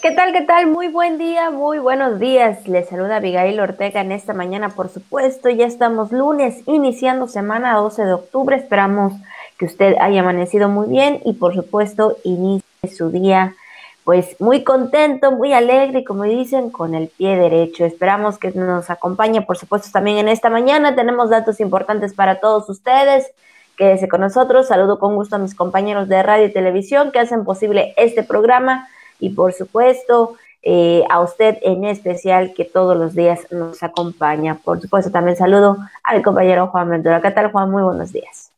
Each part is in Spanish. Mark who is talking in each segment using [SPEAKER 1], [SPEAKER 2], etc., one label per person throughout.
[SPEAKER 1] ¿Qué tal? ¿Qué tal? Muy buen día, muy buenos días. Les saluda Abigail Ortega en esta mañana, por supuesto. Ya estamos lunes, iniciando semana 12 de octubre. Esperamos que usted haya amanecido muy bien y, por supuesto, inicie su día pues muy contento, muy alegre como dicen, con el pie derecho. Esperamos que nos acompañe, por supuesto, también en esta mañana. Tenemos datos importantes para todos ustedes. Quédese con nosotros. Saludo con gusto a mis compañeros de radio y televisión que hacen posible este programa y, por supuesto, eh, a usted en especial que todos los días nos acompaña. Por supuesto, también saludo al compañero Juan Ventura. ¿Qué tal, Juan? Muy buenos días.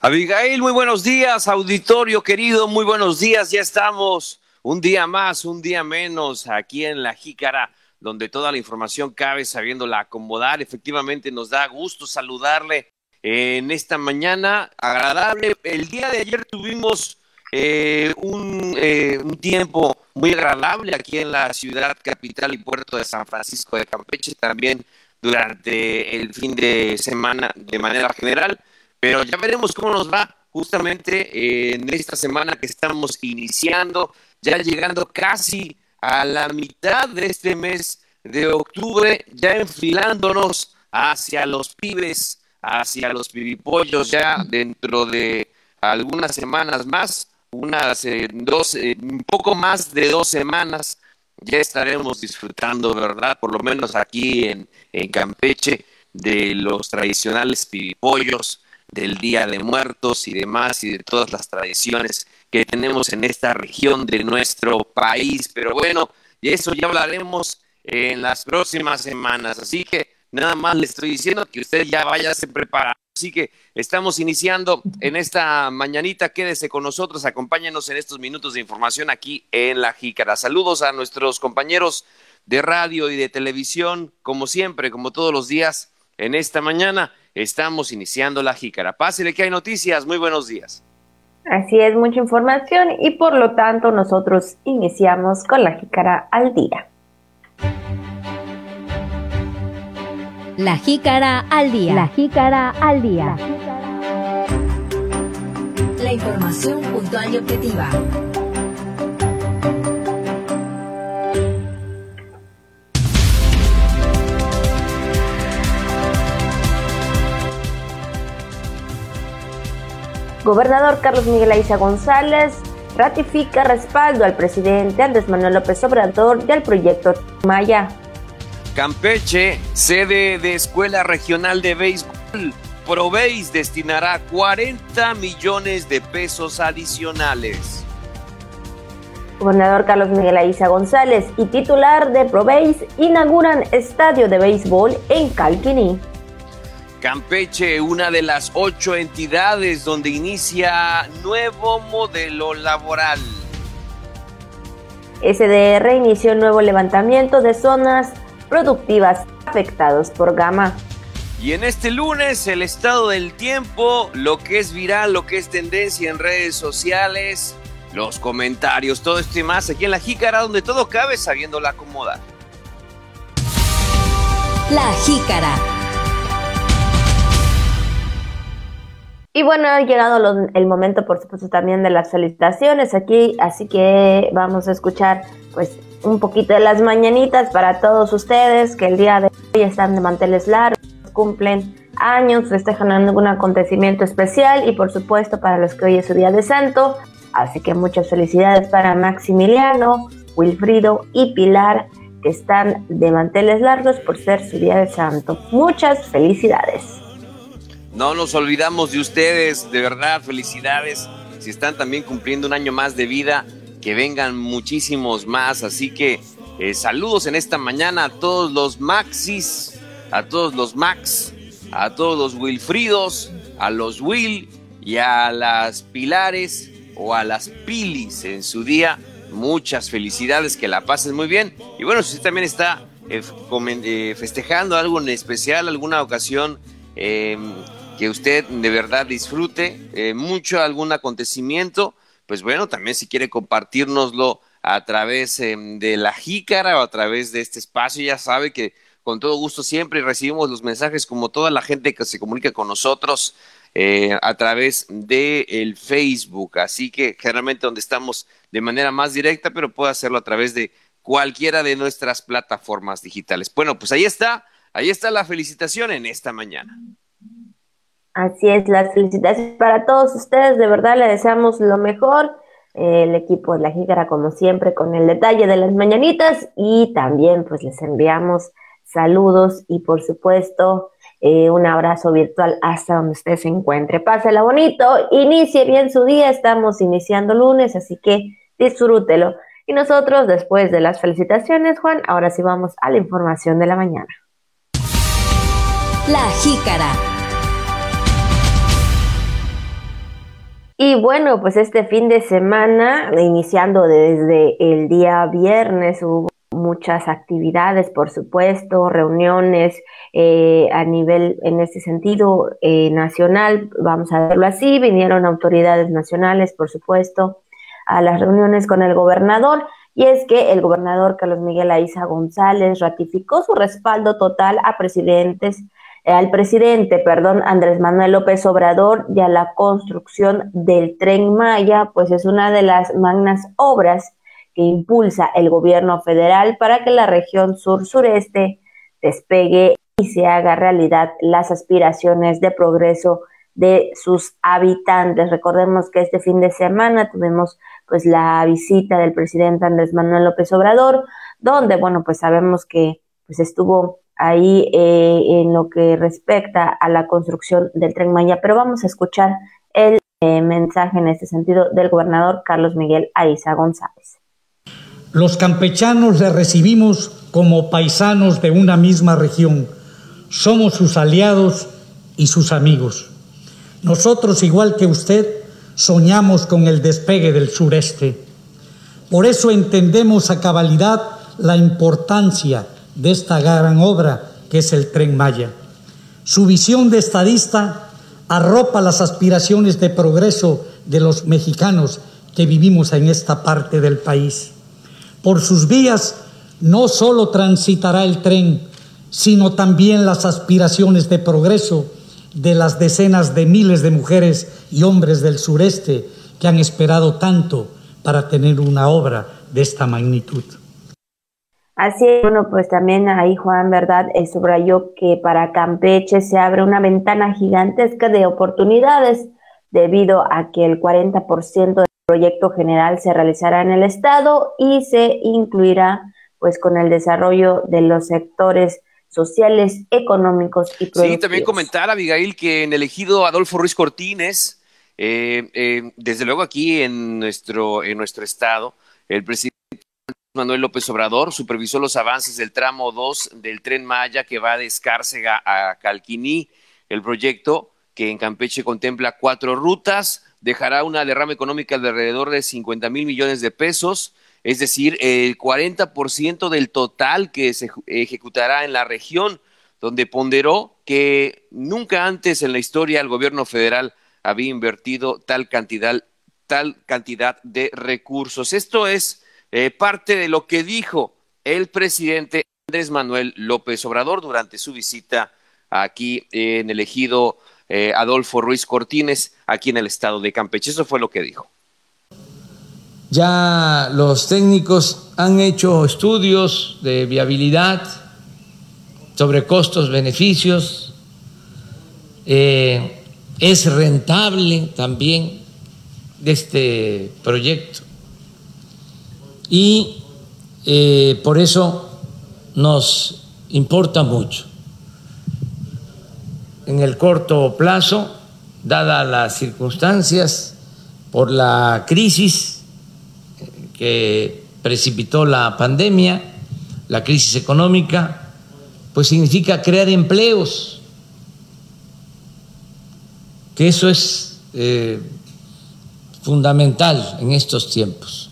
[SPEAKER 2] Abigail, muy buenos días, auditorio querido, muy buenos días, ya estamos un día más, un día menos aquí en la Jícara, donde toda la información cabe sabiéndola acomodar. Efectivamente, nos da gusto saludarle en esta mañana agradable. El día de ayer tuvimos eh, un, eh, un tiempo muy agradable aquí en la ciudad capital y puerto de San Francisco de Campeche, también durante el fin de semana de manera general. Pero ya veremos cómo nos va justamente en esta semana que estamos iniciando, ya llegando casi a la mitad de este mes de octubre, ya enfilándonos hacia los pibes, hacia los pibipollos, ya dentro de algunas semanas más, unas eh, dos, eh, un poco más de dos semanas, ya estaremos disfrutando, ¿verdad? Por lo menos aquí en, en Campeche, de los tradicionales pibipollos, del Día de Muertos y demás y de todas las tradiciones que tenemos en esta región de nuestro país. Pero bueno, de eso ya hablaremos en las próximas semanas. Así que nada más le estoy diciendo que usted ya vaya se preparando. Así que estamos iniciando en esta mañanita. Quédese con nosotros, acompáñenos en estos minutos de información aquí en La Jícara. Saludos a nuestros compañeros de radio y de televisión, como siempre, como todos los días en esta mañana. Estamos iniciando la jícara. Pásele que hay noticias. Muy buenos días.
[SPEAKER 1] Así es, mucha información y por lo tanto nosotros iniciamos con la jícara al día.
[SPEAKER 3] La jícara al día.
[SPEAKER 1] La jícara al día.
[SPEAKER 3] La información puntual y objetiva.
[SPEAKER 1] Gobernador Carlos Miguel Aiza González ratifica respaldo al presidente Andrés Manuel López Obrador del proyecto Maya.
[SPEAKER 2] Campeche, sede de Escuela Regional de Béisbol, Proveis destinará 40 millones de pesos adicionales.
[SPEAKER 1] Gobernador Carlos Miguel Aiza González y titular de Proveis inauguran estadio de béisbol en Calquiní.
[SPEAKER 2] Campeche, una de las ocho entidades donde inicia nuevo modelo laboral.
[SPEAKER 1] SDR inició un nuevo levantamiento de zonas productivas afectados por gama.
[SPEAKER 2] Y en este lunes, el estado del tiempo, lo que es viral, lo que es tendencia en redes sociales, los comentarios, todo esto y más aquí en la Jícara, donde todo cabe sabiéndola acomodar.
[SPEAKER 3] La Jícara.
[SPEAKER 1] Y bueno, ha llegado el momento, por supuesto, también de las felicitaciones aquí, así que vamos a escuchar pues un poquito de las mañanitas para todos ustedes que el día de hoy están de manteles largos, cumplen años, festejan algún acontecimiento especial y por supuesto para los que hoy es su día de santo. Así que muchas felicidades para Maximiliano, Wilfrido y Pilar que están de manteles largos por ser su día de santo. Muchas felicidades.
[SPEAKER 2] No nos olvidamos de ustedes, de verdad, felicidades. Si están también cumpliendo un año más de vida, que vengan muchísimos más. Así que eh, saludos en esta mañana a todos los Maxis, a todos los Max, a todos los Wilfridos, a los Will y a las Pilares o a las Pilis en su día. Muchas felicidades, que la pasen muy bien. Y bueno, si usted también está eh, eh, festejando algo en especial, alguna ocasión que usted de verdad disfrute mucho algún acontecimiento, pues bueno, también si quiere compartirnoslo a través em, de la jícara o a través de este espacio, ya sabe que con todo gusto siempre recibimos los mensajes como toda la gente que se comunica con nosotros eh, a través de el Facebook, así que generalmente donde estamos de manera más directa, pero puede hacerlo a través de cualquiera de nuestras plataformas digitales. Bueno, pues ahí está, ahí está la felicitación en esta mañana.
[SPEAKER 1] Así es, las felicitaciones para todos ustedes, de verdad le deseamos lo mejor. El equipo de la Jícara, como siempre, con el detalle de las mañanitas y también pues les enviamos saludos y por supuesto eh, un abrazo virtual hasta donde usted se encuentre. Pásela bonito, inicie bien su día, estamos iniciando lunes, así que disfrútelo. Y nosotros, después de las felicitaciones, Juan, ahora sí vamos a la información de la mañana.
[SPEAKER 3] La jícara.
[SPEAKER 1] Y bueno, pues este fin de semana, iniciando desde el día viernes, hubo muchas actividades, por supuesto, reuniones eh, a nivel, en este sentido, eh, nacional, vamos a verlo así, vinieron autoridades nacionales, por supuesto, a las reuniones con el gobernador. Y es que el gobernador Carlos Miguel Aiza González ratificó su respaldo total a presidentes, al presidente, perdón, Andrés Manuel López Obrador y a la construcción del tren Maya, pues es una de las magnas obras que impulsa el gobierno federal para que la región sur-sureste despegue y se haga realidad las aspiraciones de progreso de sus habitantes. Recordemos que este fin de semana tuvimos pues la visita del presidente Andrés Manuel López Obrador, donde bueno pues sabemos que pues estuvo ahí eh, en lo que respecta a la construcción del tren Maya, pero vamos a escuchar el eh, mensaje en este sentido del gobernador Carlos Miguel Aiza González.
[SPEAKER 4] Los campechanos le recibimos como paisanos de una misma región. Somos sus aliados y sus amigos. Nosotros, igual que usted, soñamos con el despegue del sureste. Por eso entendemos a cabalidad la importancia de esta gran obra que es el tren Maya. Su visión de estadista arropa las aspiraciones de progreso de los mexicanos que vivimos en esta parte del país. Por sus vías no solo transitará el tren, sino también las aspiraciones de progreso de las decenas de miles de mujeres y hombres del sureste que han esperado tanto para tener una obra de esta magnitud.
[SPEAKER 1] Así es, bueno, pues también ahí Juan, ¿verdad? Eh, subrayó que para Campeche se abre una ventana gigantesca de oportunidades debido a que el 40% proyecto general se realizará en el Estado y se incluirá pues con el desarrollo de los sectores sociales, económicos y productivos.
[SPEAKER 2] Sí, también comentar, Abigail, que en el ejido Adolfo Ruiz Cortines, eh, eh, desde luego aquí en nuestro, en nuestro estado, el presidente Manuel López Obrador supervisó los avances del tramo 2 del tren Maya que va de Escárcega a Calquiní. El proyecto, que en Campeche contempla cuatro rutas, dejará una derrama económica de alrededor de 50 mil millones de pesos, es decir, el 40% del total que se ejecutará en la región, donde ponderó que nunca antes en la historia el gobierno federal había invertido tal cantidad, tal cantidad de recursos. Esto es eh, parte de lo que dijo el presidente Andrés Manuel López Obrador durante su visita aquí en el ejido eh, Adolfo Ruiz Cortines aquí en el estado de Campeche. Eso fue lo que dijo.
[SPEAKER 5] Ya los técnicos han hecho estudios de viabilidad sobre costos, beneficios. Eh, es rentable también este proyecto. Y eh, por eso nos importa mucho en el corto plazo, dadas las circunstancias por la crisis que precipitó la pandemia, la crisis económica, pues significa crear empleos, que eso es eh, fundamental en estos tiempos.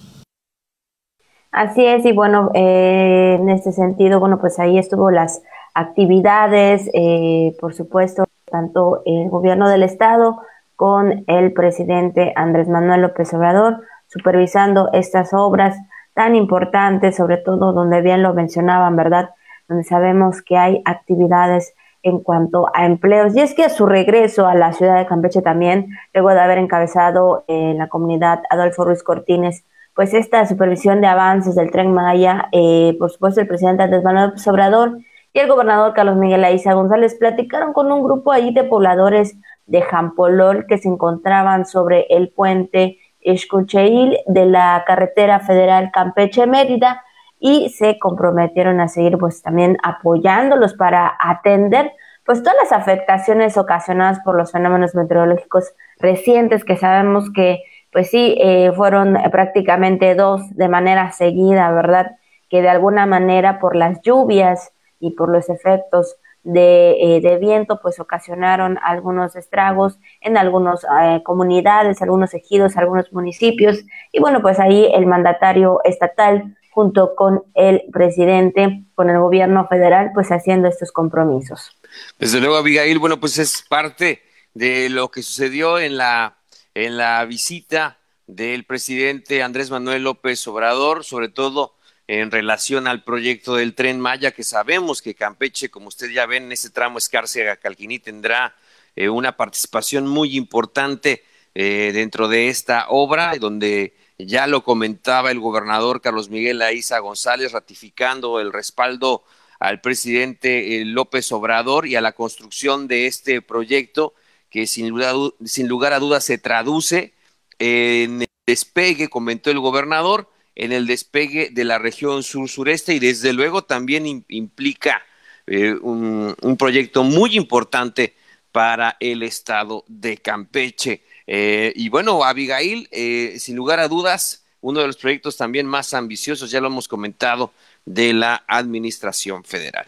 [SPEAKER 1] Así es, y bueno, eh, en este sentido, bueno, pues ahí estuvo las actividades, eh, por supuesto, tanto el gobierno del estado con el presidente Andrés Manuel López Obrador, supervisando estas obras tan importantes, sobre todo donde bien lo mencionaban, ¿verdad? Donde sabemos que hay actividades en cuanto a empleos. Y es que a su regreso a la ciudad de Campeche también, luego de haber encabezado en la comunidad Adolfo Ruiz Cortines, pues esta supervisión de avances del tren Maya, eh, por supuesto el presidente Andrés Manuel Sobrador y el gobernador Carlos Miguel Aiza González platicaron con un grupo allí de pobladores de Jampolol que se encontraban sobre el puente Escucheil de la carretera federal Campeche-Mérida y se comprometieron a seguir pues también apoyándolos para atender pues todas las afectaciones ocasionadas por los fenómenos meteorológicos recientes que sabemos que pues sí, eh, fueron prácticamente dos de manera seguida, ¿verdad? Que de alguna manera por las lluvias y por los efectos de, eh, viento, pues ocasionaron algunos estragos en algunas eh, comunidades, algunos ejidos, algunos municipios. Y bueno, pues ahí el mandatario estatal junto con el presidente, con el gobierno federal, pues haciendo estos compromisos.
[SPEAKER 2] Desde luego, Abigail, bueno, pues es parte de lo que sucedió en la en la visita del presidente Andrés Manuel López Obrador, sobre todo en relación al proyecto del tren Maya, que sabemos que Campeche, como usted ya ven, en ese tramo Escárcega-Calquiní tendrá eh, una participación muy importante eh, dentro de esta obra, donde ya lo comentaba el gobernador Carlos Miguel Aiza González, ratificando el respaldo al presidente eh, López Obrador y a la construcción de este proyecto que sin, lugar a dudas se traduce en el despegue, comentó el gobernador, en el despegue de la región sur-sureste y desde luego también implica eh, un, proyecto muy importante para el estado de Campeche. Eh, y bueno, Abigail, eh, sin lugar a dudas, uno de los proyectos también más ambiciosos, ya lo hemos comentado, de la Administración Federal.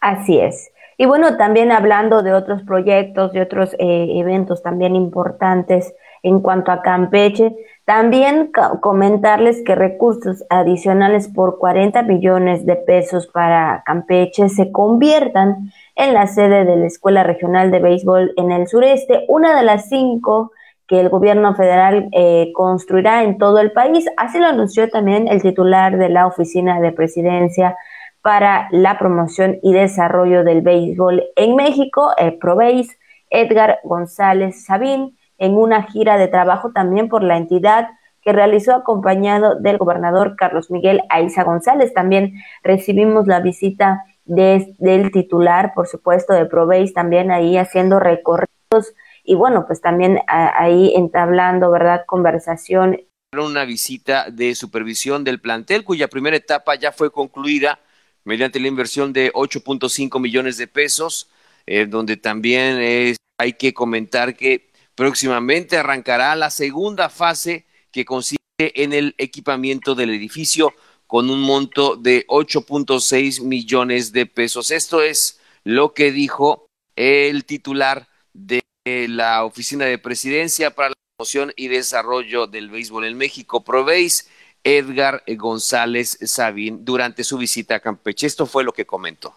[SPEAKER 1] Así es. Y bueno, también hablando de otros proyectos, de otros eh, eventos también importantes en cuanto a Campeche, también comentarles que recursos adicionales por 40 millones de pesos para Campeche se conviertan en la sede de la Escuela Regional de Béisbol en el sureste, una de las cinco que el gobierno federal eh, construirá en todo el país. Así lo anunció también el titular de la Oficina de Presidencia, para la promoción y desarrollo del béisbol en México, el ProBase, Edgar González Sabín, en una gira de trabajo también por la entidad que realizó acompañado del gobernador Carlos Miguel Aiza González. También recibimos la visita del titular, por supuesto, de ProBase, también ahí haciendo recorridos y bueno, pues también ahí entablando, ¿verdad?, conversación.
[SPEAKER 2] Una visita de supervisión del plantel cuya primera etapa ya fue concluida mediante la inversión de 8.5 millones de pesos, eh, donde también hay que comentar que próximamente arrancará la segunda fase que consiste en el equipamiento del edificio con un monto de 8.6 millones de pesos. Esto es lo que dijo el titular de la Oficina de Presidencia para la Promoción y Desarrollo del Béisbol en México, Proveis, Edgar González Sabín durante su visita a Campeche. Esto fue lo que comentó.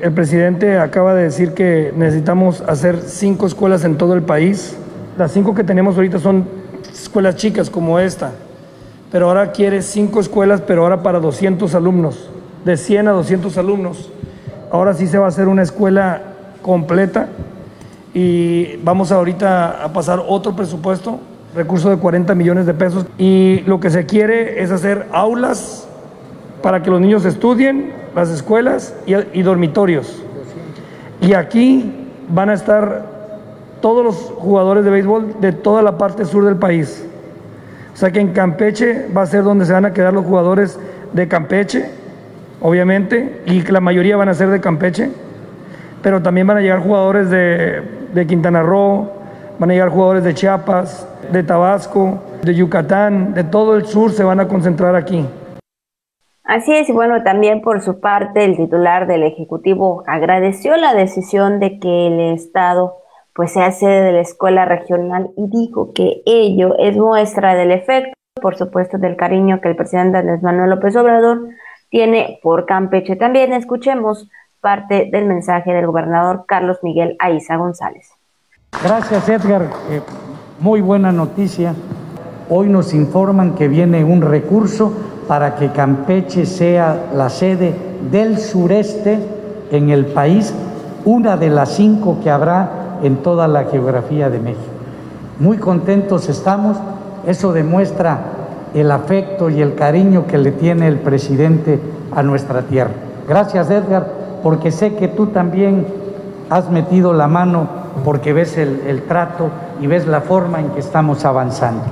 [SPEAKER 6] El presidente acaba de decir que necesitamos hacer cinco escuelas en todo el país. Las cinco que tenemos ahorita son escuelas chicas como esta, pero ahora quiere cinco escuelas, pero ahora para 200 alumnos, de 100 a 200 alumnos. Ahora sí se va a hacer una escuela completa y vamos ahorita a pasar otro presupuesto recurso de 40 millones de pesos y lo que se quiere es hacer aulas para que los niños estudien, las escuelas y, dormitorios. Y aquí van a estar todos los jugadores de béisbol de toda la parte sur del país. O sea que en Campeche va a ser donde se van a quedar los jugadores de Campeche, obviamente, y la mayoría van a ser de Campeche, pero también van a llegar jugadores de Quintana Roo, van a llegar jugadores de Chiapas, de Tabasco, de Yucatán, de todo el sur se van a concentrar aquí.
[SPEAKER 1] Así es, y bueno, también por su parte el titular del Ejecutivo agradeció la decisión de que el Estado pues sea sede de la escuela regional y dijo que ello es muestra del efecto, por supuesto, del cariño que el presidente Andrés Manuel López Obrador tiene por Campeche. También escuchemos parte del mensaje del gobernador Carlos Miguel Aiza González.
[SPEAKER 4] Gracias, Edgar. Eh, muy buena noticia. Hoy nos informan que viene un recurso para que Campeche sea la sede del sureste en el país, una de las cinco que habrá en toda la geografía de México. Muy contentos estamos, eso demuestra el afecto y el cariño que le tiene el presidente a nuestra tierra. Gracias Edgar, porque sé que tú también has metido la mano porque ves el, trato y ves la forma en que estamos avanzando.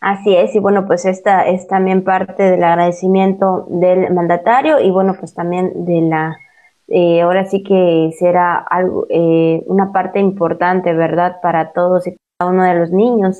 [SPEAKER 1] Así es, y bueno, pues esta es también parte del agradecimiento del mandatario y bueno, pues también de la, eh, ahora sí que será algo, eh, una parte importante, ¿verdad?, para todos y cada uno de los niños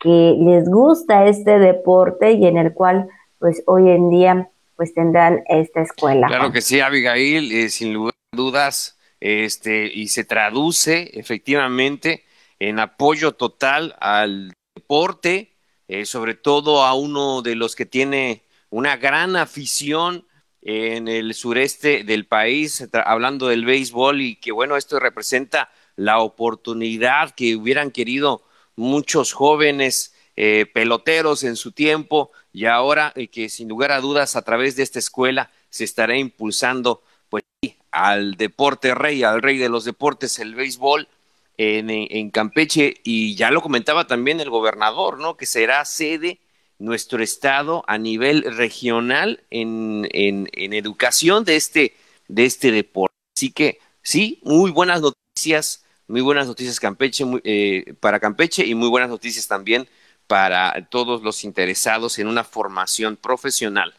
[SPEAKER 1] que les gusta este deporte y en el cual pues hoy en día pues tendrán esta escuela.
[SPEAKER 2] Claro que sí, Abigail, eh, sin lugar a dudas, este, y se traduce efectivamente en apoyo total al deporte, eh, sobre todo a uno de los que tiene una gran afición en el sureste del país, hablando del béisbol y que bueno, esto representa la oportunidad que hubieran querido muchos jóvenes eh, peloteros en su tiempo y ahora eh, que sin lugar a dudas a través de esta escuela se estará impulsando pues al deporte rey, al rey de los deportes, el béisbol en, Campeche y ya lo comentaba también el gobernador, ¿no? Que será sede nuestro estado a nivel regional en, en, en educación de este, de este deporte. Así que sí, muy buenas noticias muy buenas noticias Campeche, eh, para Campeche y muy buenas noticias también para todos los interesados en una formación profesional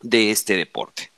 [SPEAKER 2] de este deporte.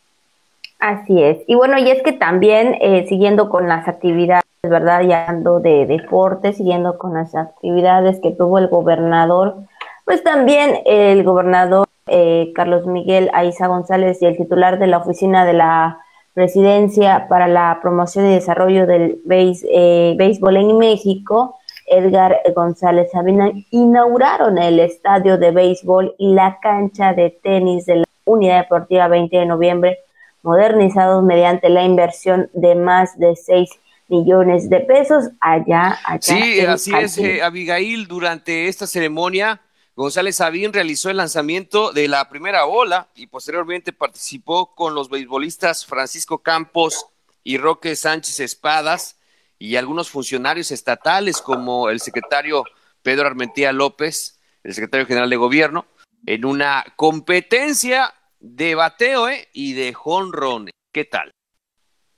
[SPEAKER 1] Así es. Y bueno, y es que también eh, siguiendo con las actividades, ¿verdad? Y hablando de deporte, siguiendo con las actividades que tuvo el gobernador, pues también el gobernador eh, Carlos Miguel Aiza González y el titular de la oficina de la Presidencia para la Promoción y Desarrollo del eh, Béisbol en México, Edgar González Sabina, inauguraron el estadio de béisbol y la cancha de tenis de la Unidad Deportiva 20 de noviembre, modernizados mediante la inversión de más de 6 millones de pesos allá. allá
[SPEAKER 2] sí, así es, eh, Abigail, durante esta ceremonia González Sabín realizó el lanzamiento de la primera ola y posteriormente participó con los beisbolistas Francisco Campos y Roque Sánchez Espadas y algunos funcionarios estatales como el secretario Pedro Armentía López, el secretario general de gobierno, en una competencia de bateo ¿eh? y de jonrón. ¿Qué tal?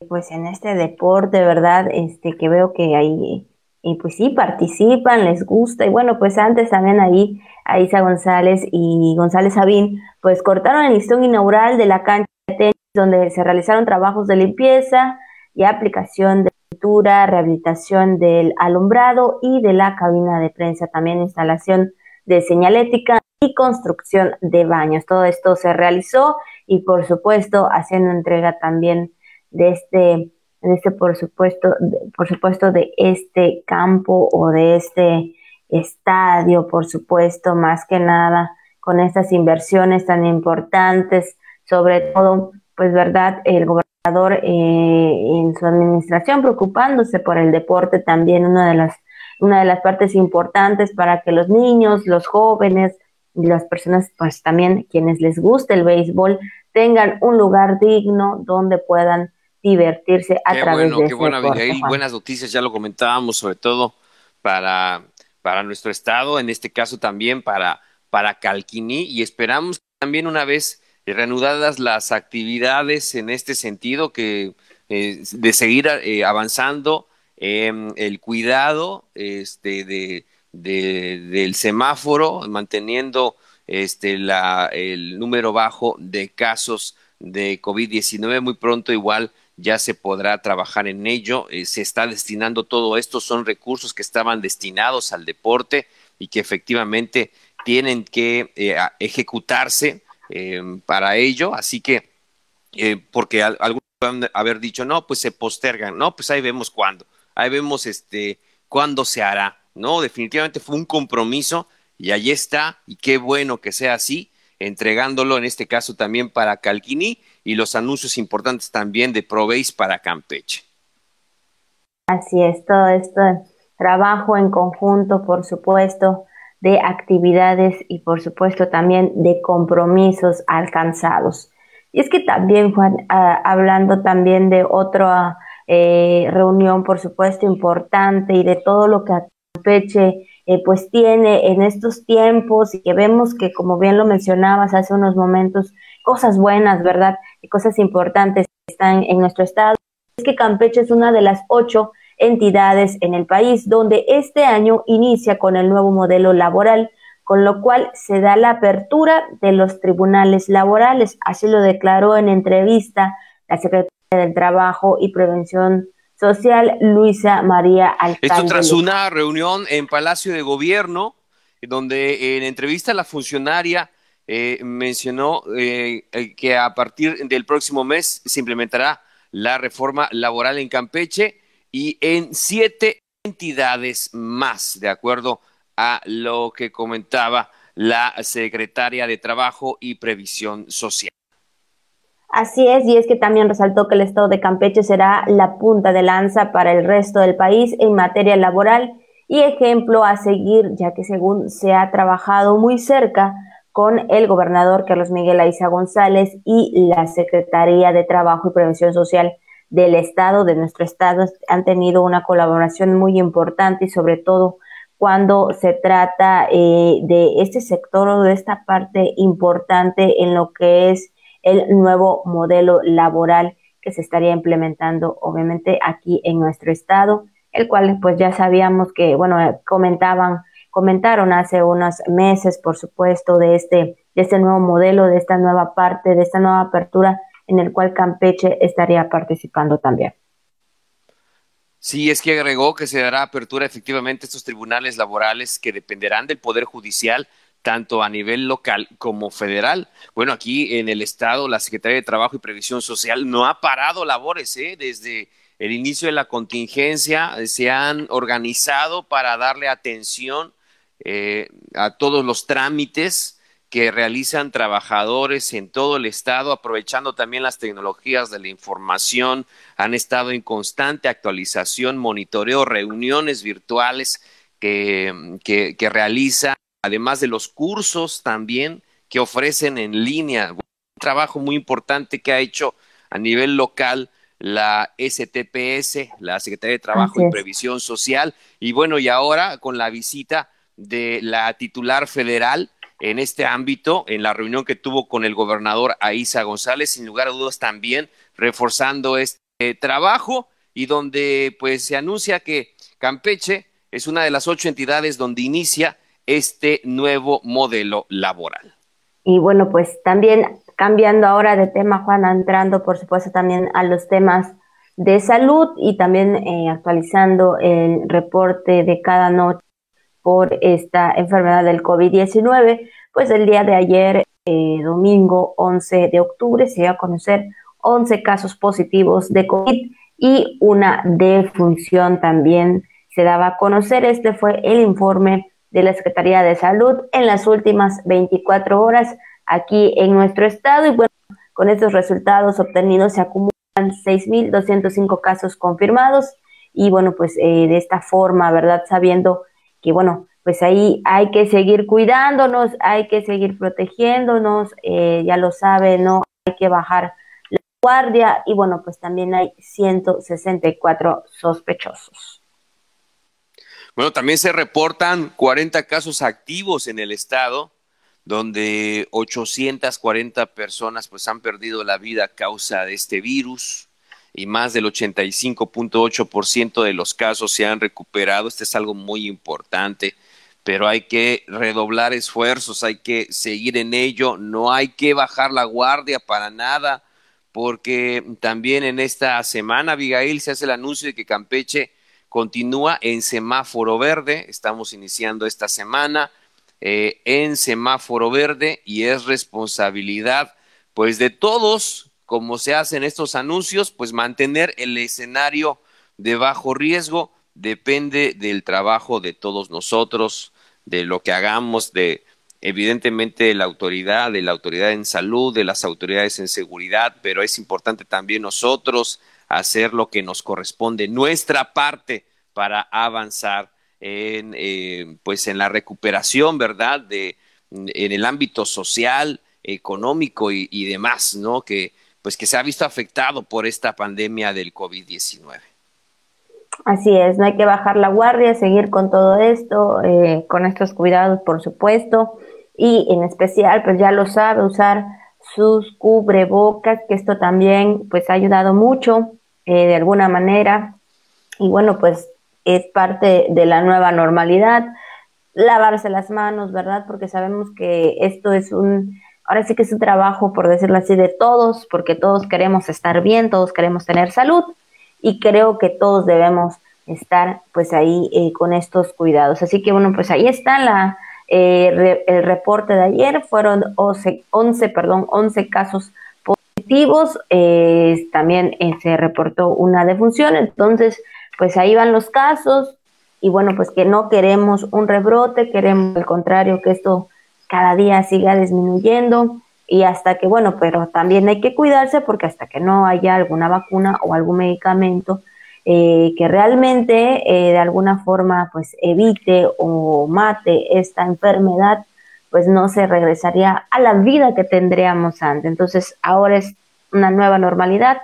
[SPEAKER 1] Pues en este deporte, ¿verdad? Este que veo que ahí y pues sí, participan, les gusta. Y bueno, pues antes también ahí Aisa González y González Sabín, pues cortaron el listón inaugural de la cancha de tenis, donde se realizaron trabajos de limpieza y aplicación de pintura, rehabilitación del alumbrado y de la cabina de prensa, también instalación de señalética y construcción de baños. Todo esto se realizó y por supuesto haciendo entrega también de este de este por supuesto, por supuesto de este campo o de este estadio, por supuesto, más que nada con estas inversiones tan importantes, sobre todo, pues verdad, el gobernador eh, en su administración preocupándose por el deporte también una de las una de las partes importantes para que los niños, los jóvenes y las personas, pues también quienes les guste el béisbol, tengan un lugar digno donde puedan divertirse a través de
[SPEAKER 2] Qué bueno, Abigail, buenas noticias, ya lo comentábamos, sobre todo para, para nuestro estado, en este caso también para, para Calquiní, y esperamos también una vez reanudadas las actividades en este sentido, que eh, de seguir eh, avanzando en el cuidado este, de, del semáforo, manteniendo este, la, el número bajo de casos de COVID-19. Muy pronto igual ya se podrá trabajar en ello. Eh, se está destinando todo esto, son recursos que estaban destinados al deporte y que efectivamente tienen que eh, ejecutarse em, para ello. Así que, eh, porque algunos pueden haber dicho, no, pues se postergan, no, pues ahí vemos cuándo, ahí vemos este, cuándo se hará. No, definitivamente fue un compromiso y ahí está, y qué bueno que sea así, entregándolo en este caso también para Calquini y los anuncios importantes también de Proveis para Campeche.
[SPEAKER 1] Así es, todo esto trabajo en conjunto, por supuesto, de actividades y por supuesto también de compromisos alcanzados. Y es que también, Juan, ah, hablando también de otra eh, reunión, por supuesto, importante y de todo lo que Campeche eh, pues tiene en estos tiempos y que vemos que, como bien lo mencionabas hace unos momentos, cosas buenas, ¿verdad? Y cosas importantes están en nuestro estado. Es que Campeche es una de las ocho entidades en el país donde este año inicia con el nuevo modelo laboral, con lo cual se da la apertura de los tribunales laborales. Así lo declaró en entrevista la secretaria del Trabajo y Prevención Social, Luisa María Alcalde.
[SPEAKER 2] Esto tras una reunión en Palacio de Gobierno, donde en entrevista la funcionaria eh, mencionó eh, que a partir del próximo mes se implementará la reforma laboral en Campeche y en siete entidades más, de acuerdo a lo que comentaba la secretaria de Trabajo y Previsión Social.
[SPEAKER 1] Así es, y es que también resaltó que el estado de Campeche será la punta de lanza para el resto del país en materia laboral y ejemplo a seguir, ya que según se ha trabajado muy cerca con el gobernador Carlos Miguel Aiza González y la Secretaría de Trabajo y Prevención Social del Estado, de nuestro Estado, han tenido una colaboración muy importante y sobre todo cuando se trata eh, de este sector o de esta parte importante en lo que es el nuevo modelo laboral que se estaría implementando obviamente aquí en nuestro estado, el cual pues ya sabíamos que, bueno, comentaban, comentaron hace unos meses, por supuesto, de este, de este nuevo modelo, de esta nueva parte, de esta nueva apertura en el cual Campeche estaría participando también.
[SPEAKER 2] Sí, es que agregó que se dará apertura efectivamente a estos tribunales laborales que dependerán del Poder Judicial tanto a nivel local como federal. Bueno, aquí en el Estado, la Secretaría de Trabajo y Previsión Social no ha parado labores ¿eh? desde el inicio de la contingencia. Se han organizado para darle atención eh, a todos los trámites que realizan trabajadores en todo el estado, aprovechando también las tecnologías de la información, han estado en constante actualización, monitoreo, reuniones virtuales que, que, que realizan además de los cursos también que ofrecen en línea. Un trabajo muy importante que ha hecho a nivel local la STPS, la Secretaría de Trabajo y Previsión Social. Y bueno, y ahora con la visita de la titular federal en este ámbito, en la reunión que tuvo con el gobernador Aiza González, sin lugar a dudas también reforzando este trabajo y donde pues se anuncia que Campeche es una de las ocho entidades donde inicia este nuevo modelo laboral.
[SPEAKER 1] Y bueno, pues también cambiando ahora de tema, Juan, entrando por supuesto también a los temas de salud y también eh, actualizando el reporte de cada noche por esta enfermedad del COVID-19, pues el día de ayer, eh, domingo 11 de octubre, se dio a conocer 11 casos positivos de COVID y una defunción también se daba a conocer. Este fue el informe de la Secretaría de Salud en las últimas 24 horas aquí en nuestro estado. Y bueno, con estos resultados obtenidos se acumulan 6.205 casos confirmados. Y bueno, pues eh, de esta forma, ¿verdad? Sabiendo que, bueno, pues ahí hay que seguir cuidándonos, hay que seguir protegiéndonos, eh, ya lo sabe, ¿no? Hay que bajar la guardia y bueno, pues también hay 164 sospechosos.
[SPEAKER 2] Bueno, también se reportan 40 casos activos en el estado, donde 840 personas pues han perdido la vida a causa de este virus y más del 85.8% de los casos se han recuperado. Este es algo muy importante, pero hay que redoblar esfuerzos, hay que seguir en ello, no hay que bajar la guardia para nada, porque también en esta semana, Abigail, se hace el anuncio de que Campeche continúa en semáforo verde. Estamos iniciando esta semana eh, en semáforo verde y es responsabilidad pues de todos, como se hacen estos anuncios, pues mantener el escenario de bajo riesgo depende del trabajo de todos nosotros, de lo que hagamos, de evidentemente de la autoridad, de la autoridad en salud, de las autoridades en seguridad, pero es importante también nosotros hacer lo que nos corresponde, nuestra parte para avanzar en, eh, pues en la recuperación, ¿verdad? De, en el ámbito social, económico y, y, demás, ¿no? Que, pues que se ha visto afectado por esta pandemia del COVID-19.
[SPEAKER 1] Así es, no hay que bajar la guardia, seguir con todo esto, eh, con estos cuidados, por supuesto, y en especial, pues ya lo sabe, usar sus cubrebocas, que esto también pues ha ayudado mucho eh, de alguna manera, y bueno, pues es parte de la nueva normalidad, lavarse las manos, ¿verdad? Porque sabemos que esto es un, ahora sí que es un trabajo, por decirlo así, de todos, porque todos queremos estar bien, todos queremos tener salud, y creo que todos debemos estar pues ahí eh, con estos cuidados. Así que bueno, pues ahí está la, eh, el reporte de ayer, fueron 11, 11, perdón, 11 casos eh, también se reportó una defunción, entonces pues ahí van los casos. Y bueno, pues que no queremos un rebrote, queremos al contrario que esto cada día siga disminuyendo. Y hasta que, bueno, pero también hay que cuidarse porque hasta que no haya alguna vacuna o algún medicamento eh, que realmente eh, de alguna forma pues evite o mate esta enfermedad, pues no se regresaría a la vida que tendríamos antes. Entonces ahora es una nueva normalidad,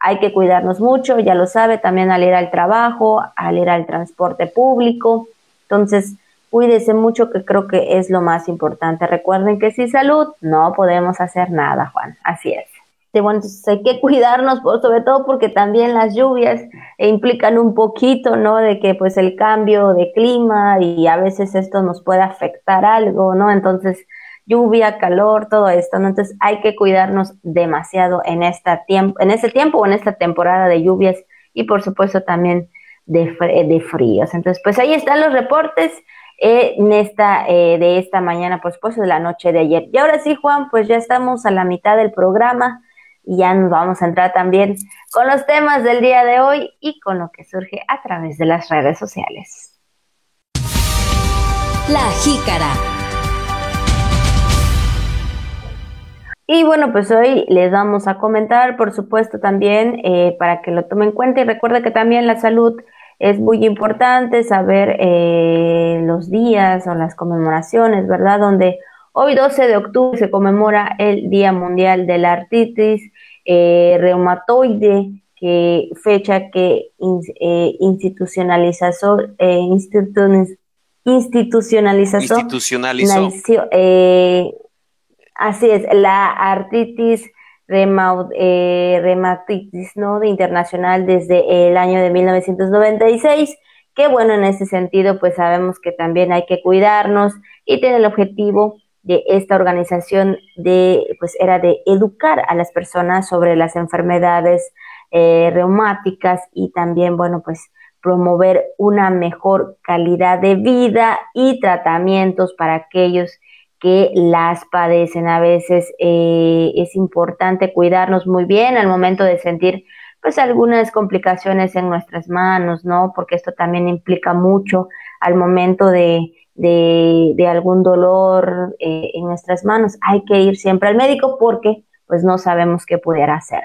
[SPEAKER 1] hay que cuidarnos mucho, ya lo sabe, también al ir al trabajo, al ir al transporte público. Entonces, cuídese mucho, que creo que es lo más importante. Recuerden que sin salud no podemos hacer nada, Juan. Así es. Bueno, entonces hay que cuidarnos, sobre todo porque también las lluvias implican un poquito, ¿no? De que pues el cambio de clima y a veces esto nos puede afectar algo, ¿no? Entonces, lluvia, calor, todo esto, ¿no? Entonces hay que cuidarnos demasiado en, esta tiempo, en ese tiempo o en esta temporada de lluvias y por supuesto también de, de fríos. Entonces, pues ahí están los reportes en esta, eh, de esta mañana, por supuesto, de la noche de ayer. Y ahora sí, Juan, pues ya estamos a la mitad del programa y ya nos vamos a entrar también con los temas del día de hoy y con lo que surge a través de las redes sociales.
[SPEAKER 3] La jícara.
[SPEAKER 1] Y bueno, pues hoy les vamos a comentar, por supuesto, también eh, para que lo tomen en cuenta y recuerda que también la salud es muy importante saber eh, los días o las conmemoraciones, ¿verdad? Donde hoy 12 de octubre se conmemora el Día Mundial de la Artritis eh, Reumatoide, que fecha que eh, institucionalizó, eh, institucionalizó,
[SPEAKER 2] institucionalizó.
[SPEAKER 1] así es, la artritis eh, Rematitis ¿no? de internacional desde el año de 1996, que bueno, en ese sentido, pues sabemos que también hay que cuidarnos y tiene el objetivo de esta organización de, pues era de educar a las personas sobre las enfermedades eh, reumáticas y también, bueno, pues promover una mejor calidad de vida y tratamientos para aquellos que las padecen. A veces eh, es importante cuidarnos muy bien al momento de sentir pues algunas complicaciones en nuestras manos, ¿no? Porque esto también implica mucho al momento de, de, algún dolor eh, en nuestras manos. Hay que ir siempre al médico porque pues no sabemos qué pudiera hacer.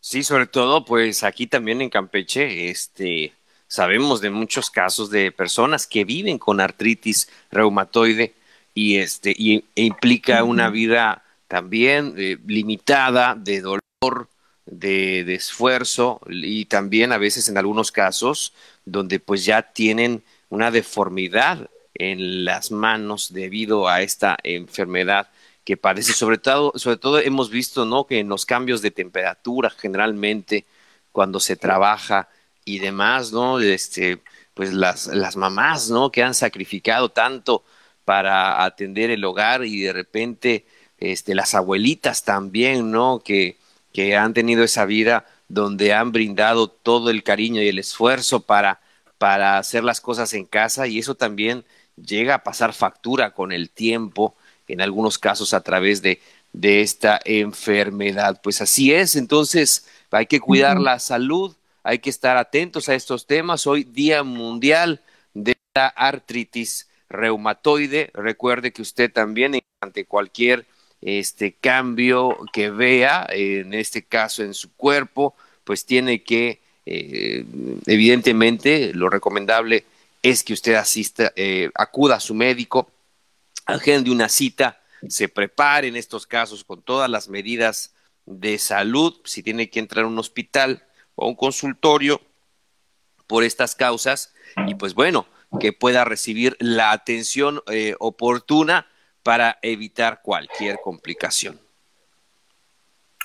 [SPEAKER 2] Sí, sobre todo pues aquí también en Campeche, este, sabemos de muchos casos de personas que viven con artritis reumatoide y este y, e implica una vida también eh, limitada de dolor, de, de, esfuerzo y también a veces en algunos casos donde pues ya tienen una deformidad en las manos debido a esta enfermedad que padece. Sobre todo, sobre todo hemos visto ¿no? que en los cambios de temperatura generalmente cuando se trabaja y demás, ¿no? Este, pues las, las mamás, ¿no? Que han sacrificado tanto para atender el hogar y de repente este, las abuelitas también, ¿no? Que, que han tenido esa vida donde han brindado todo el cariño y el esfuerzo para, para hacer las cosas en casa y eso también llega a pasar factura con el tiempo, en algunos casos a través de, de esta enfermedad. Pues así es, entonces hay que cuidar la salud, hay que estar atentos a estos temas. Hoy Día Mundial de la Artritis reumatoide. Recuerde que usted también ante cualquier este cambio que vea, en este caso en su cuerpo, pues tiene que, eh, evidentemente, lo recomendable es que usted asista, eh, acuda a su médico, agende una cita, se prepare en estos casos con todas las medidas de salud, si tiene que entrar a un hospital o un consultorio, por estas causas y pues bueno, que pueda recibir la atención eh, oportuna para evitar cualquier complicación.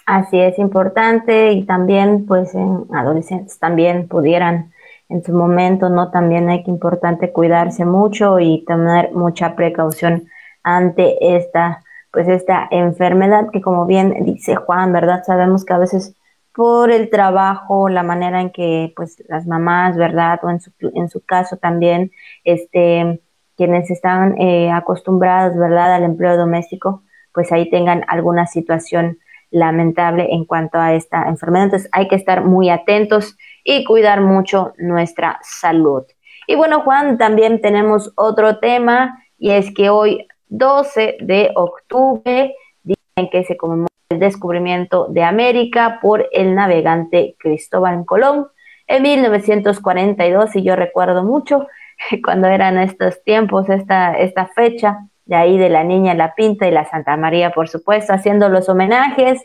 [SPEAKER 1] Así es importante y también pues en adolescentes también pudieran en su momento, ¿no? También hay que importante cuidarse mucho y tener mucha precaución ante esta pues esta enfermedad que como bien dice Juan, ¿verdad? Sabemos que a veces por el trabajo, la manera en que pues las mamás, ¿verdad? O en su, en su caso también, este, quienes están eh, acostumbrados, ¿verdad? Al empleo doméstico, pues ahí tengan alguna situación lamentable en cuanto a esta enfermedad. Entonces hay que estar muy atentos y cuidar mucho nuestra salud. Y bueno, Juan, también tenemos otro tema y es que hoy 12 de octubre, dicen que se conmemora el descubrimiento de América por el navegante Cristóbal Colón en 1942 y yo recuerdo mucho cuando eran estos tiempos, esta, esta fecha, de ahí de la Niña La Pinta y la Santa María, por supuesto, haciendo los homenajes,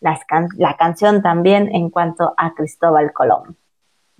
[SPEAKER 1] las la canción también en cuanto a Cristóbal Colón.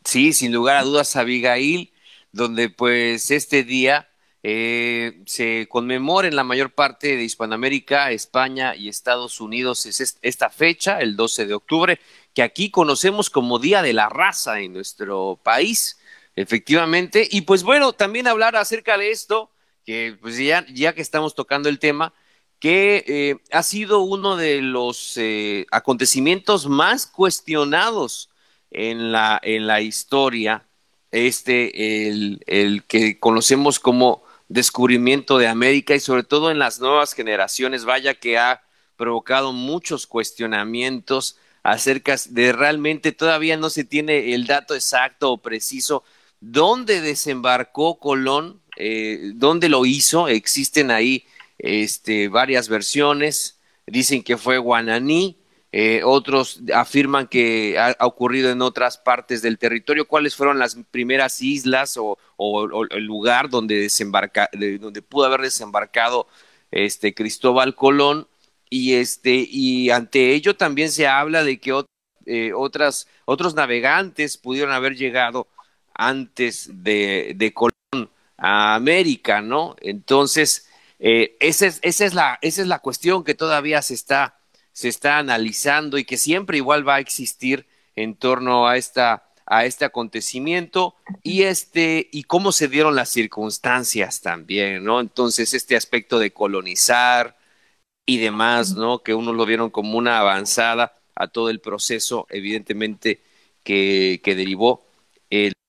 [SPEAKER 2] Sí, sin lugar a dudas, Abigail, donde pues este día eh, se conmemora en la mayor parte de Hispanoamérica, España y Estados Unidos es esta fecha, el 12 de octubre, que aquí conocemos como Día de la Raza en nuestro país, efectivamente. Y pues bueno, también hablar acerca de esto, que pues ya, ya que estamos tocando el tema, que eh, ha sido uno de los eh, acontecimientos más cuestionados en la, en la historia, este, el, el que conocemos como descubrimiento de América y sobre todo en las nuevas generaciones, vaya que ha provocado muchos cuestionamientos acerca de realmente todavía no se tiene el dato exacto o preciso dónde desembarcó Colón, eh, dónde lo hizo, existen ahí este, varias versiones, dicen que fue Guananí, eh, otros afirman que ha, ocurrido en otras partes del territorio. ¿Cuáles fueron las primeras islas o, el lugar donde desembarca, donde pudo haber desembarcado este Cristóbal Colón? Y este y ante ello también se habla de que eh, otras otros navegantes pudieron haber llegado antes de, de Colón a América, ¿no? Entonces eh, esa es, esa es la esa es la cuestión que todavía se está se está analizando y que siempre igual va a existir en torno a esta a este acontecimiento y este y cómo se dieron las circunstancias también, ¿no? Entonces este aspecto de colonizar y demás, ¿no? Que uno lo vieron como una avanzada a todo el proceso, evidentemente que, que derivó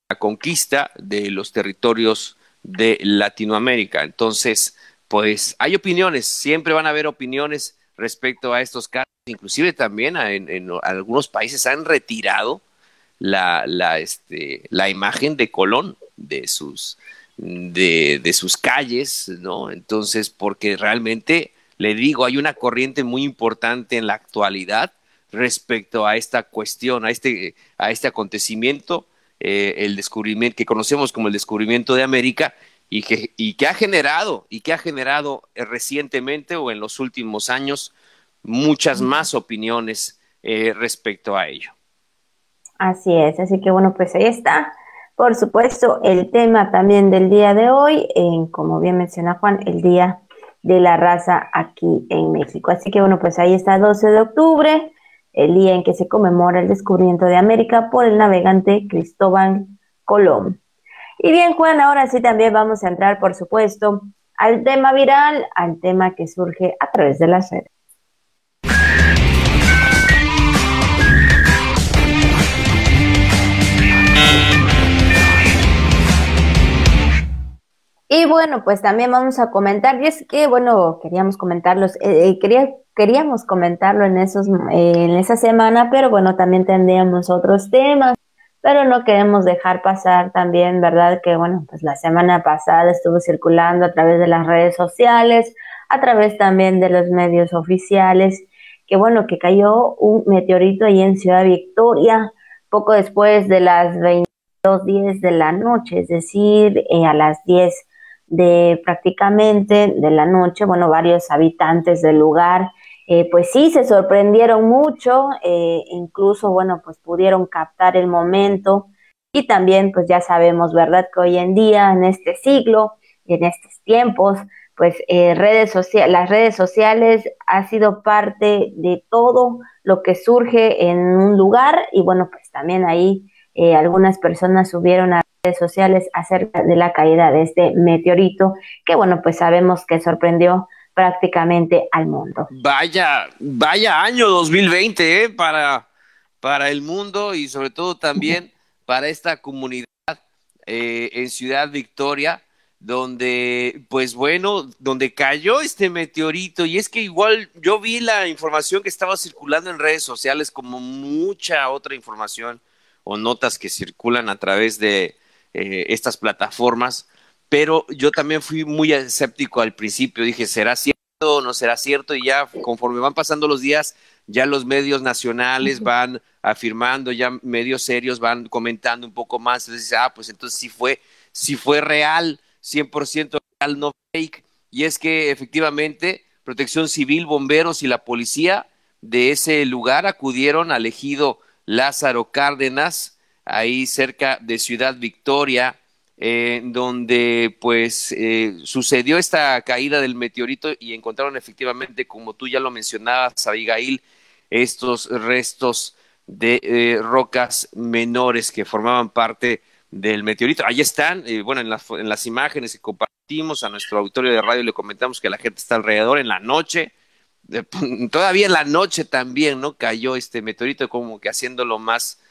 [SPEAKER 2] la conquista de los territorios de Latinoamérica. Entonces, pues hay opiniones, siempre van a haber opiniones respecto a estos casos. Inclusive también en, algunos países han retirado la, la, este, la imagen de Colón de sus, de, de sus calles, ¿no? Entonces, porque realmente, le digo, hay una corriente muy importante en la actualidad respecto a esta cuestión, a este, a este acontecimiento, eh, el descubrimiento que conocemos como el descubrimiento de América, y que, y que ha generado, y que ha generado eh, recientemente o en los últimos años muchas más opiniones eh, respecto a ello.
[SPEAKER 1] Así es, así que bueno, pues ahí está. Por supuesto, el tema también del día de hoy, en, como bien menciona Juan, el Día de la Raza aquí en México. Así que bueno, pues ahí está 12 de octubre, el día en que se conmemora el descubrimiento de América por el navegante Cristóbal Colón. Y bien, Juan, ahora sí también vamos a entrar, por supuesto, al tema viral, al tema que surge a través de las redes. Y bueno, pues también vamos a comentar, y es que, bueno, queríamos comentarlos, eh, eh, quería, queríamos comentarlo en, esos, en esa semana, pero bueno, también tendríamos otros temas pero no queremos dejar pasar también, ¿verdad? Que bueno, pues la semana pasada estuvo circulando a través de las redes sociales, a través también de los medios oficiales, que bueno, que cayó un meteorito ahí en Ciudad Victoria, poco después de las 22.10 de la noche, es decir, eh, a las 10 de prácticamente de la noche, bueno, varios habitantes del lugar eh, pues sí, se sorprendieron mucho, eh, incluso, bueno, pues pudieron captar el momento Y también, pues ya sabemos, ¿verdad? Que hoy en día, en este siglo y en estos tiempos, pues eh, redes las redes sociales ha sido parte de todo lo que surge en un lugar y bueno, pues también ahí eh, algunas personas subieron a redes sociales acerca de la caída de este meteorito que bueno, pues sabemos que sorprendió prácticamente al mundo.
[SPEAKER 2] Vaya, vaya año 2020 ¿eh? para, para el mundo y sobre todo también para esta comunidad eh, en Ciudad Victoria donde, pues bueno, donde cayó este meteorito. Y es que igual yo vi la información que estaba circulando en redes sociales, como mucha otra información o notas que circulan a través de eh, estas plataformas. Pero yo también fui muy escéptico al principio. Dije, ¿será cierto o no será cierto? Y ya conforme van pasando los días, ya los medios nacionales van afirmando, ya medios serios van comentando un poco más. Entonces, ah, pues entonces sí fue, sí fue real 100% real, no fake. Y es que efectivamente Protección Civil, bomberos y la policía de ese lugar acudieron al ejido Lázaro Cárdenas, ahí cerca de Ciudad Victoria, eh, donde pues eh, sucedió esta caída del meteorito y encontraron efectivamente, como tú ya lo mencionabas, Abigail, estos restos de eh, rocas menores que formaban parte del meteorito. Ahí están, eh, bueno, en las, en las imágenes que compartimos a nuestro auditorio de radio le comentamos que la gente está alrededor en la noche, todavía en la noche también, ¿no? Cayó este meteorito como que haciéndolo más,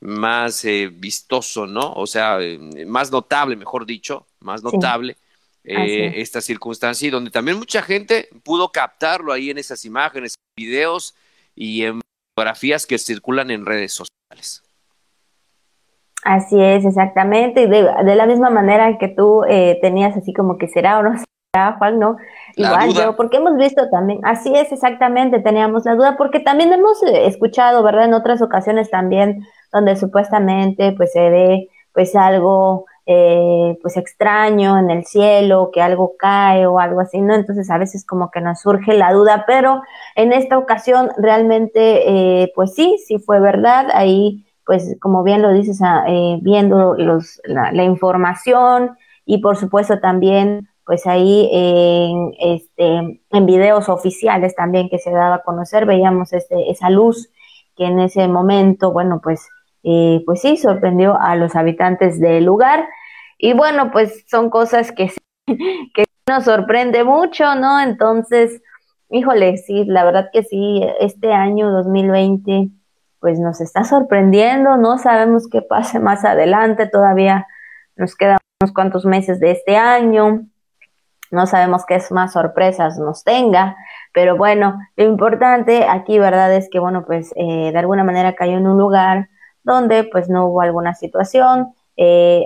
[SPEAKER 2] más eh, vistoso, ¿no? O sea, eh, más notable, mejor dicho, más notable. esta circunstancia y donde también mucha gente pudo captarlo ahí en esas imágenes, videos y en fotografías que circulan en redes sociales.
[SPEAKER 1] Así es, exactamente. Y de, la misma manera que tú eh, tenías así como que será o no será, Juan, ¿no? Igual yo, porque hemos visto también, así es exactamente, teníamos la duda, porque también hemos eh, escuchado, ¿verdad? En otras ocasiones también, donde supuestamente pues se ve pues algo eh, pues extraño en el cielo, que algo cae o algo así, ¿no? Entonces a veces como que nos surge la duda, pero en esta ocasión realmente pues sí, sí fue verdad, ahí pues como bien lo dices, ah, eh, viendo los, la, información y por supuesto también pues ahí en, este, en videos oficiales también que se daba a conocer, veíamos este, esa luz que en ese momento, bueno, pues, eh, pues sí, sorprendió a los habitantes del lugar. Y bueno, pues son cosas que, que nos sorprende mucho, ¿no? Entonces, híjole, sí, la verdad que sí, este año 2020 pues nos está sorprendiendo, no sabemos qué pase más adelante, todavía nos quedan unos cuantos meses de este año, no sabemos qué más sorpresas nos tenga, pero bueno, lo importante aquí, ¿verdad? Es que, bueno, pues eh, de alguna manera cayó en un lugar donde pues no hubo alguna situación. Eh,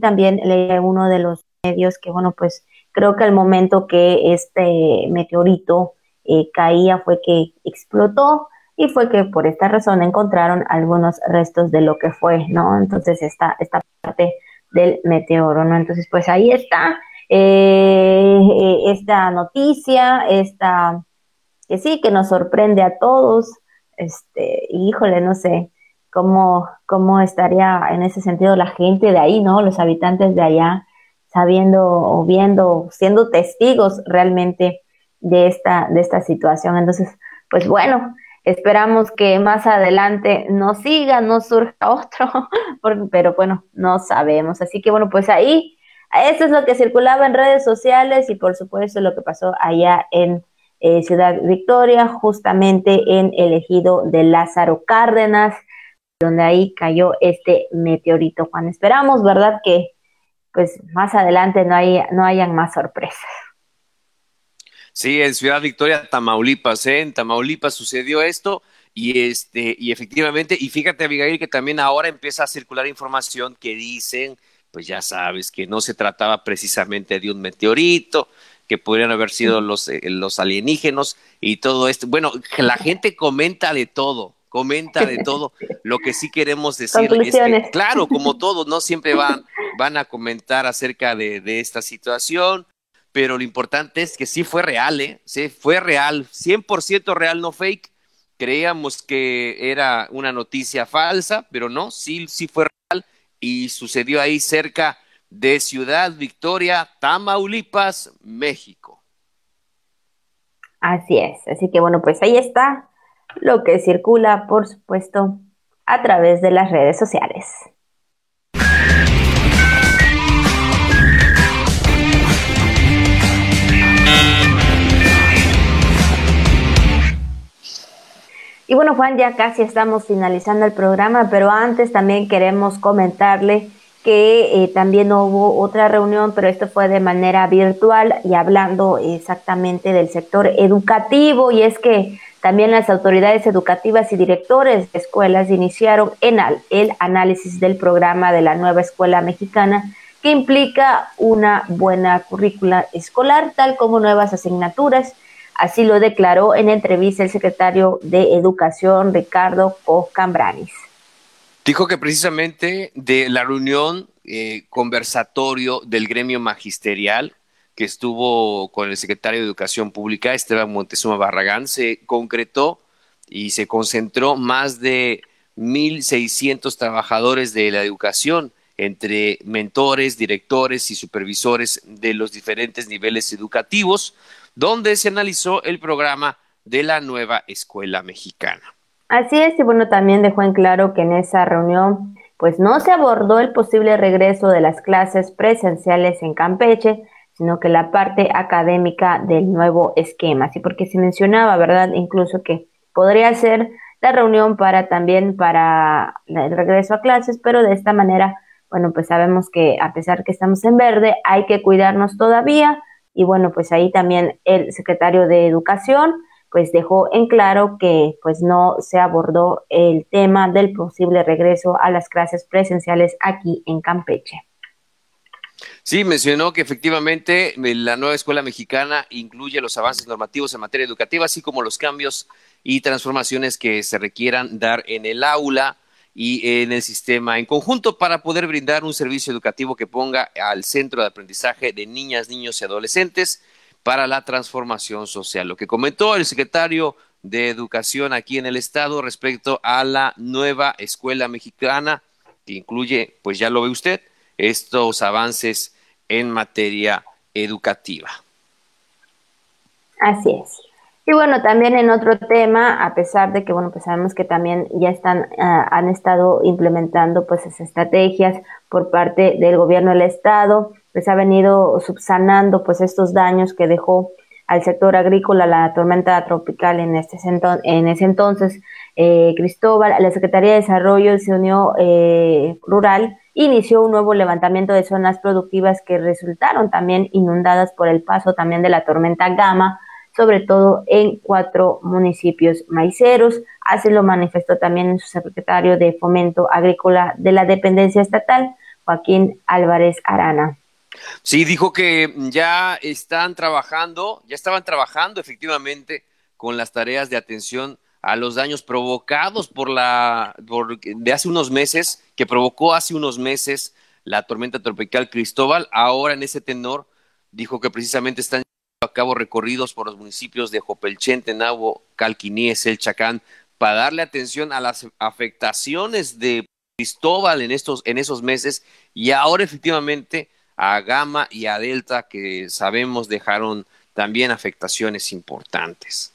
[SPEAKER 1] también leí uno de los medios que, bueno, pues creo que al momento que este meteorito eh, caía fue que explotó y fue que por esta razón encontraron algunos restos de lo que fue, ¿no? Entonces esta, esta parte del meteoro, ¿no? Entonces pues ahí está eh, esta noticia, esta que sí, que nos sorprende a todos, este, híjole, no sé cómo, cómo estaría en ese sentido la gente de ahí, ¿no? Los habitantes de allá, sabiendo o viendo, siendo testigos realmente de esta, de esta situación. Entonces, pues bueno, Esperamos que más adelante no siga, no surja otro, pero bueno, no sabemos. Así que bueno, pues ahí, eso es lo que circulaba en redes sociales y por supuesto lo que pasó allá en eh, Ciudad Victoria, justamente en el ejido de Lázaro Cárdenas, donde ahí cayó este meteorito. Juan, esperamos, ¿verdad? Que pues más adelante no, haya, no hayan más sorpresas.
[SPEAKER 2] Sí, en Ciudad Victoria, Tamaulipas, ¿eh? En Tamaulipas sucedió esto y este y efectivamente y fíjate Abigail que también ahora empieza a circular información que dicen, pues ya sabes que no se trataba precisamente de un meteorito, que podrían haber sido los eh, los alienígenos y todo esto. Bueno, la gente comenta de todo, comenta de todo. Lo que sí queremos decir es que, claro, como todos, no siempre van, van a comentar acerca de, de esta situación pero lo importante es que sí fue real, ¿eh? Sí, fue real, 100% real, no fake. Creíamos que era una noticia falsa, pero no, sí, sí fue real y sucedió ahí cerca de Ciudad Victoria, Tamaulipas, México.
[SPEAKER 1] Así es, así que bueno, pues ahí está lo que circula, por supuesto, a través de las redes sociales. Y bueno, Juan, ya casi estamos finalizando el programa, pero antes también queremos comentarle que eh, también hubo otra reunión, pero esto fue de manera virtual y hablando exactamente del sector educativo y es que también las autoridades educativas y directores de escuelas iniciaron en el análisis del programa de la nueva escuela mexicana que implica una buena currícula escolar, tal como nuevas asignaturas Así lo declaró en entrevista el secretario de Educación, Ricardo Coscambranis.
[SPEAKER 2] Dijo que precisamente de la reunión eh, conversatorio del gremio magisterial que estuvo con el secretario de Educación Pública, Esteban Montezuma Barragán, se concretó y se concentró más de 1.600 trabajadores de la educación entre mentores, directores y supervisores de los diferentes niveles educativos donde se analizó el programa de la nueva escuela mexicana.
[SPEAKER 1] Así es, y bueno, también dejó en claro que en esa reunión pues no se abordó el posible regreso de las clases presenciales en Campeche, sino que la parte académica del nuevo esquema, sí, porque se mencionaba, ¿verdad? Incluso que podría ser la reunión para también para el regreso a clases, pero de esta manera, bueno, pues sabemos que a pesar que estamos en verde, hay que cuidarnos todavía, y bueno, pues ahí también el secretario de Educación pues dejó en claro que pues no se abordó el tema del posible regreso a las clases presenciales aquí en Campeche.
[SPEAKER 2] Sí, mencionó que efectivamente la nueva escuela mexicana incluye los avances normativos en materia educativa, así como los cambios y transformaciones que se requieran dar en el aula y en el sistema en conjunto para poder brindar un servicio educativo que ponga al centro de aprendizaje de niñas, niños y adolescentes para la transformación social. Lo que comentó el secretario de Educación aquí en el Estado respecto a la nueva escuela mexicana, que incluye, pues ya lo ve usted, estos avances en materia educativa.
[SPEAKER 1] Así es. Y bueno, también en otro tema, a pesar de que, bueno, pues sabemos que también ya están, ah, han estado implementando pues esas estrategias por parte del gobierno del estado, pues ha venido subsanando pues estos daños que dejó al sector agrícola la tormenta tropical en, este, en ese entonces. Eh, Cristóbal, la Secretaría de Desarrollo se unió eh, rural inició un nuevo levantamiento de zonas productivas que resultaron también inundadas por el paso también de la tormenta Gama, sobre todo en cuatro municipios maiceros. Así lo manifestó también su secretario de Fomento Agrícola de la dependencia estatal, Joaquín Álvarez Arana.
[SPEAKER 2] Sí, dijo que ya están trabajando, ya estaban trabajando efectivamente con las tareas de atención a los daños provocados por la de hace unos meses, que provocó hace unos meses la tormenta tropical Cristóbal. Ahora en ese tenor dijo que precisamente están a cabo recorridos por los municipios de Jopelchen, Tenabo, Calquiníes, El Chacán, para darle atención a las afectaciones de Cristóbal en, estos, en esos meses y ahora efectivamente a Gama y a Delta que sabemos dejaron también afectaciones importantes.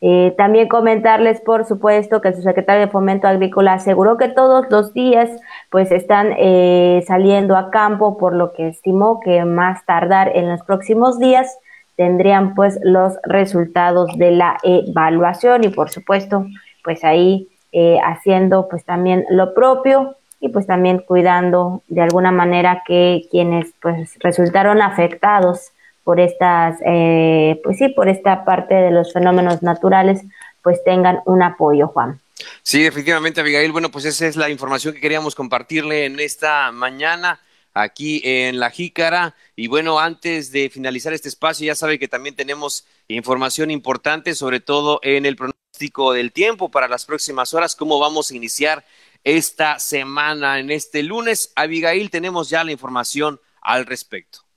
[SPEAKER 1] Eh, también comentarles, por supuesto, que el subsecretario de Fomento Agrícola aseguró que todos los días pues están eh, saliendo a campo, por lo que estimó que más tardar en los próximos días tendrían pues los resultados de la evaluación y por supuesto pues ahí eh, haciendo pues también lo propio y pues también cuidando de alguna manera que quienes pues resultaron afectados por estas, eh, pues sí, por esta parte de los fenómenos naturales, pues tengan un apoyo, Juan.
[SPEAKER 2] Sí, efectivamente, Abigail. Bueno, pues esa es la información que queríamos compartirle en esta mañana aquí en La Jícara. Y bueno, antes de finalizar este espacio, ya sabe que también tenemos información importante, sobre todo en el pronóstico del tiempo para las próximas horas, cómo vamos a iniciar esta semana, en este lunes. Abigail, tenemos ya la información al respecto.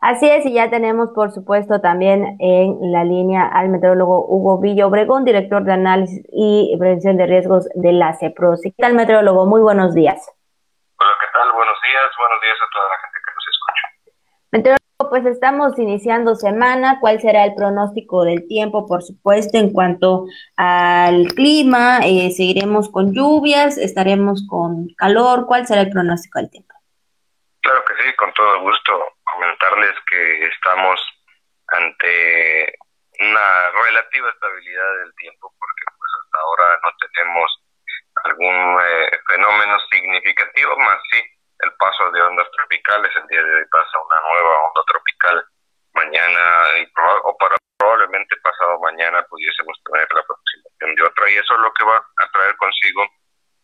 [SPEAKER 1] Así es, y ya tenemos, por supuesto, también en la línea al meteorólogo Hugo Villa Obregón, director de análisis y prevención de riesgos de la CEPROS. ¿Qué tal, meteorólogo? Muy buenos días.
[SPEAKER 7] tal? Buenos días, buenos días a toda la gente que nos escucha.
[SPEAKER 1] Meteorólogo, pues estamos iniciando semana. ¿Cuál será el pronóstico del tiempo, por supuesto, en cuanto al clima? Eh, ¿Seguiremos con lluvias? ¿Estaremos con calor? ¿Cuál será el pronóstico del tiempo?
[SPEAKER 7] Claro que sí, con todo gusto comentarles que estamos ante una relativa estabilidad del tiempo porque pues hasta ahora no tenemos algún eh, fenómeno significativo más sí el paso de ondas tropicales. El día de hoy pasa una nueva onda tropical. Mañana y o para, probablemente pasado mañana pudiésemos tener la aproximación de otra. Y eso es lo que va a traer consigo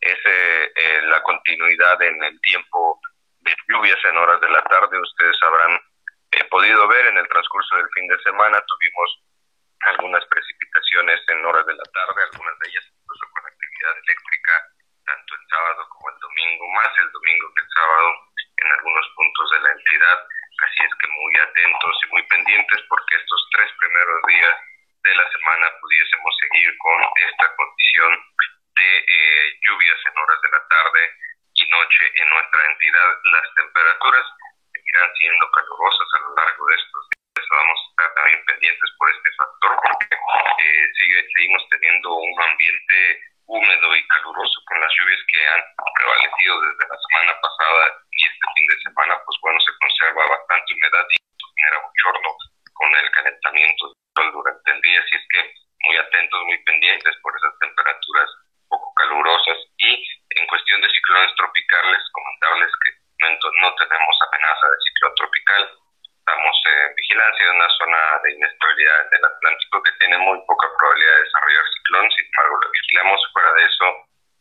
[SPEAKER 7] es eh, la continuidad en el tiempo lluvias en horas de la tarde ustedes habrán podido ver en el transcurso del fin de semana tuvimos algunas precipitaciones en horas de la tarde, algunas de ellas incluso con actividad eléctrica, tanto el sábado como el domingo, más el domingo que el sábado en algunos puntos de la entidad. Así es que muy atentos y muy pendientes porque estos tres primeros días de la semana pudiésemos seguir con esta condición de eh, lluvias en horas de la tarde y noche en nuestra entidad. Las temperaturas seguirán siendo calurosas a lo largo de estos días vamos a estar también pendientes por este factor porque eh, sigue, seguimos teniendo un ambiente húmedo y caluroso con las lluvias que han prevalecido desde la semana pasada y este fin de semana, pues bueno, se conserva bastante humedad y genera bochorno con el calentamiento durante el día, así es que muy atentos, muy pendientes por esas temperaturas calurosas y en cuestión de ciclones tropicales, comentarles que no tenemos amenaza de ciclón tropical, estamos en vigilancia de una zona de inestabilidad del Atlántico que tiene muy poca probabilidad de desarrollar ciclón, sin embargo lo vigilamos, fuera de eso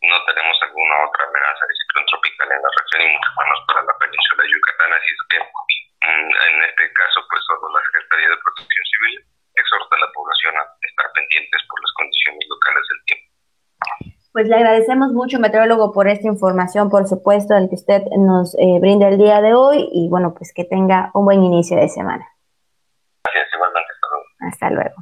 [SPEAKER 7] no tenemos alguna otra amenaza de ciclón tropical en la región y mucho menos para la península de Yucatán, así es que mm, en este caso pues solo la Secretaría de Protección Civil exhorta a la población a estar pendientes por las condiciones locales del tiempo.
[SPEAKER 1] Pues le agradecemos mucho, meteorólogo, por esta información, por supuesto, el que usted nos eh, brinda el día de hoy y bueno, pues que tenga un buen inicio de semana.
[SPEAKER 7] Gracias, igualmente.
[SPEAKER 1] Hasta luego.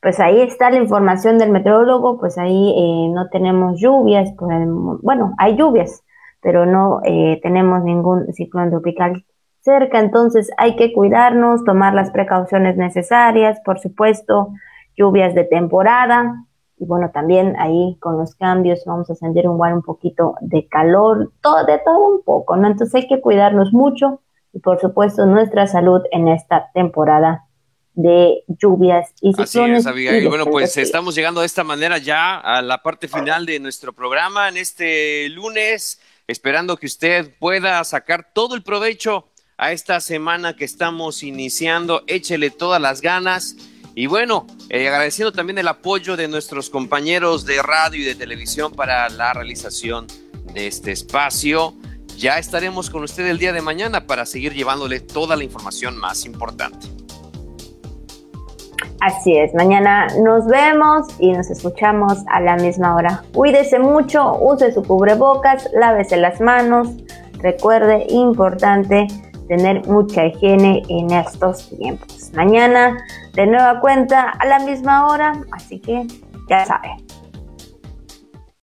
[SPEAKER 1] Pues ahí está la información del meteorólogo, pues ahí eh, no tenemos lluvias, por el, bueno, hay lluvias, pero no eh, tenemos ningún ciclón tropical cerca, entonces hay que cuidarnos, tomar las precauciones necesarias, por supuesto, lluvias de temporada, y bueno, también ahí con los cambios vamos a sentir un, un poquito de calor, todo, de todo un poco, ¿no? Entonces hay que cuidarnos mucho y por supuesto nuestra salud en esta temporada de lluvias y ciclones.
[SPEAKER 2] Así es, Abigail. Bueno, pues estamos llegando de esta manera ya a la parte final de nuestro programa en este lunes, esperando que usted pueda sacar todo el provecho a esta semana que estamos iniciando. Échele todas las ganas y bueno, eh, agradeciendo también el apoyo de nuestros compañeros de radio y de televisión para la realización de este espacio. Ya estaremos con usted el día de mañana para seguir llevándole toda la información más importante.
[SPEAKER 1] Así es, mañana nos vemos y nos escuchamos a la misma hora. Cuídese mucho, use su cubrebocas, lávese las manos. Recuerde, importante, tener mucha higiene en estos tiempos. Mañana de nueva cuenta a la misma hora, así que ya saben.